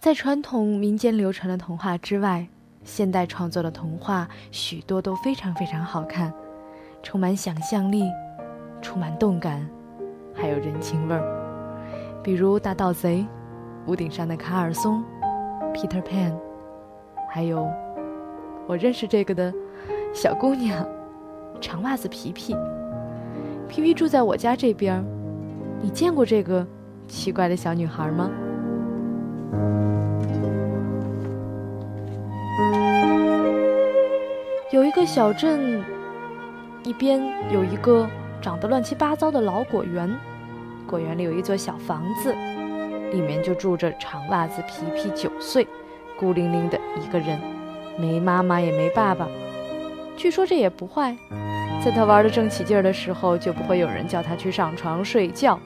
在传统民间流传的童话之外，现代创作的童话许多都非常非常好看，充满想象力，充满动感，还有人情味儿。比如《大盗贼》《屋顶上的卡尔松》《Peter Pan》，还有我认识这个的小姑娘长袜子皮皮。皮皮住在我家这边，你见过这个奇怪的小女孩吗？有一个小镇，一边有一个长得乱七八糟的老果园，果园里有一座小房子，里面就住着长袜子皮皮九岁，孤零零的一个人，没妈妈也没爸爸。据说这也不坏，在他玩的正起劲儿的时候，就不会有人叫他去上床睡觉；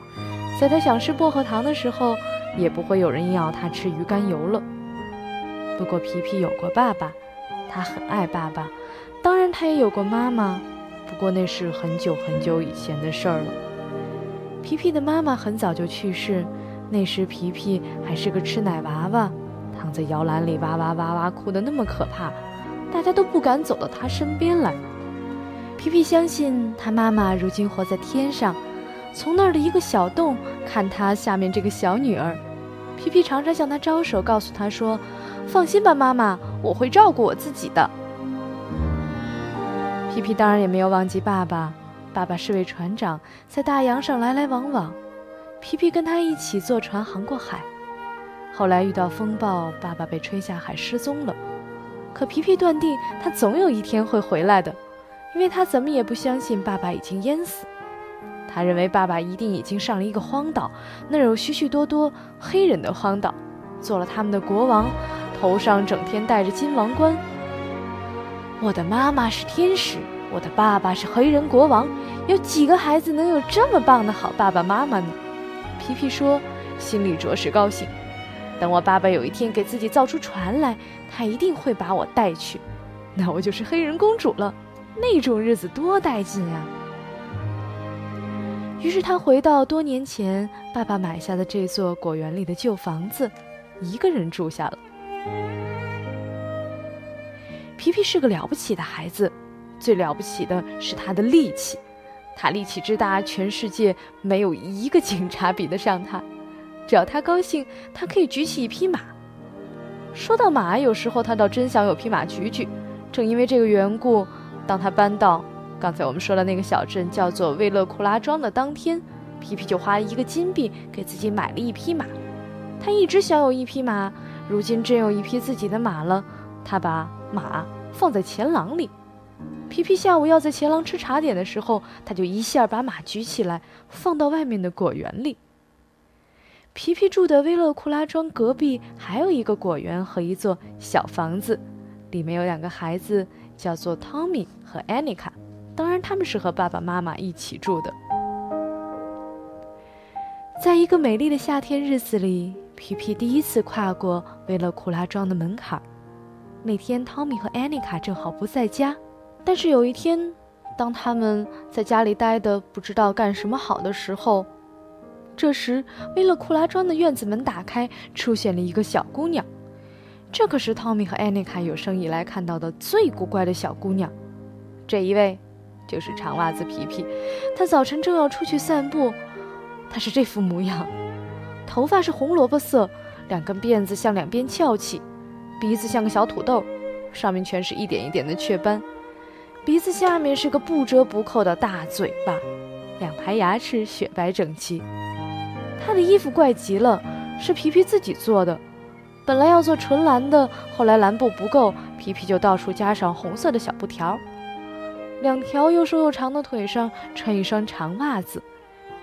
在他想吃薄荷糖的时候，也不会有人要他吃鱼肝油了。不过皮皮有过爸爸，他很爱爸爸。当然，他也有过妈妈，不过那是很久很久以前的事儿了。皮皮的妈妈很早就去世，那时皮皮还是个吃奶娃娃，躺在摇篮里哇哇哇哇哭得那么可怕，大家都不敢走到他身边来。皮皮相信他妈妈如今活在天上，从那儿的一个小洞看他下面这个小女儿。皮皮常常向他招手，告诉他说。放心吧，妈妈，我会照顾我自己的。皮皮当然也没有忘记爸爸，爸爸是位船长，在大洋上来来往往。皮皮跟他一起坐船航过海，后来遇到风暴，爸爸被吹下海失踪了。可皮皮断定他总有一天会回来的，因为他怎么也不相信爸爸已经淹死。他认为爸爸一定已经上了一个荒岛，那儿有许许多多黑人的荒岛，做了他们的国王。头上整天戴着金王冠。我的妈妈是天使，我的爸爸是黑人国王。有几个孩子能有这么棒的好爸爸妈妈呢？皮皮说，心里着实高兴。等我爸爸有一天给自己造出船来，他一定会把我带去，那我就是黑人公主了。那种日子多带劲啊！于是他回到多年前爸爸买下的这座果园里的旧房子，一个人住下了。皮皮是个了不起的孩子，最了不起的是他的力气。他力气之大，全世界没有一个警察比得上他。只要他高兴，他可以举起一匹马。说到马，有时候他倒真想有匹马举举。正因为这个缘故，当他搬到刚才我们说的那个小镇，叫做威勒库拉庄的当天，皮皮就花了一个金币给自己买了一匹马。他一直想有一匹马。如今真有一匹自己的马了，他把马放在前廊里。皮皮下午要在前廊吃茶点的时候，他就一下把马举起来，放到外面的果园里。皮皮住的威勒库拉庄隔壁还有一个果园和一座小房子，里面有两个孩子，叫做汤米和安妮卡。当然，他们是和爸爸妈妈一起住的。在一个美丽的夏天日子里。皮皮第一次跨过威勒库拉庄的门槛。那天，汤米和安妮卡正好不在家。但是有一天，当他们在家里待的不知道干什么好的时候，这时威勒库拉庄的院子门打开，出现了一个小姑娘。这可是汤米和安妮卡有生以来看到的最古怪的小姑娘。这一位就是长袜子皮皮。她早晨正要出去散步，她是这副模样。头发是红萝卜色，两根辫子向两边翘起，鼻子像个小土豆，上面全是一点一点的雀斑，鼻子下面是个不折不扣的大嘴巴，两排牙齿雪白整齐。他的衣服怪极了，是皮皮自己做的，本来要做纯蓝的，后来蓝布不够，皮皮就到处加上红色的小布条。两条又瘦又长的腿上穿一双长袜子，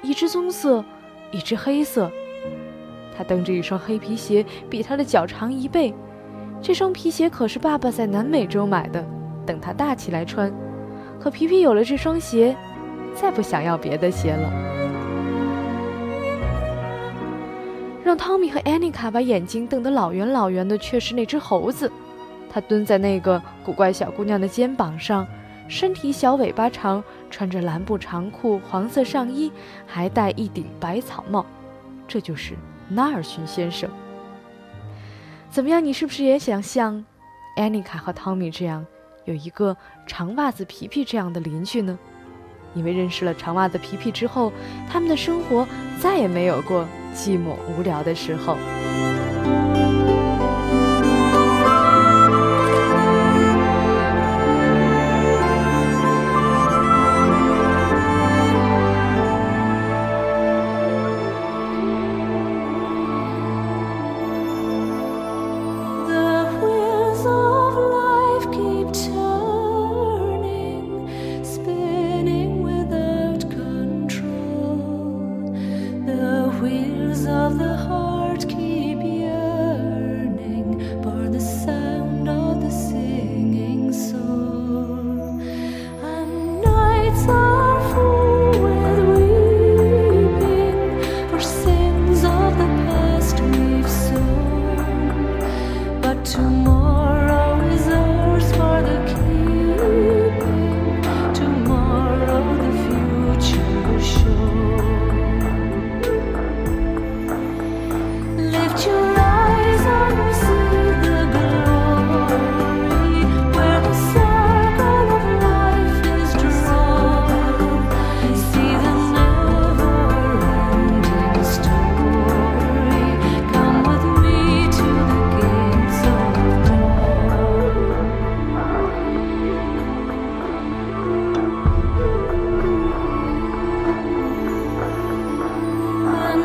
一只棕色，一只黑色。他蹬着一双黑皮鞋，比他的脚长一倍。这双皮鞋可是爸爸在南美洲买的，等他大起来穿。可皮皮有了这双鞋，再不想要别的鞋了。让汤米和安妮卡把眼睛瞪得老圆老圆的，却是那只猴子。它蹲在那个古怪小姑娘的肩膀上，身体小，尾巴长，穿着蓝布长裤、黄色上衣，还戴一顶百草帽。这就是。纳尔逊先生，怎么样？你是不是也想像安妮卡和汤米这样，有一个长袜子皮皮这样的邻居呢？因为认识了长袜子皮皮之后，他们的生活再也没有过寂寞无聊的时候。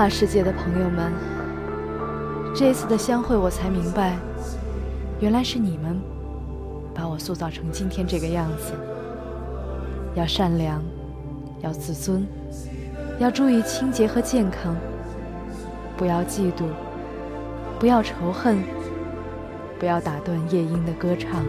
画世界的朋友们，这一次的相会，我才明白，原来是你们把我塑造成今天这个样子。要善良，要自尊，要注意清洁和健康，不要嫉妒，不要仇恨，不要打断夜莺的歌唱。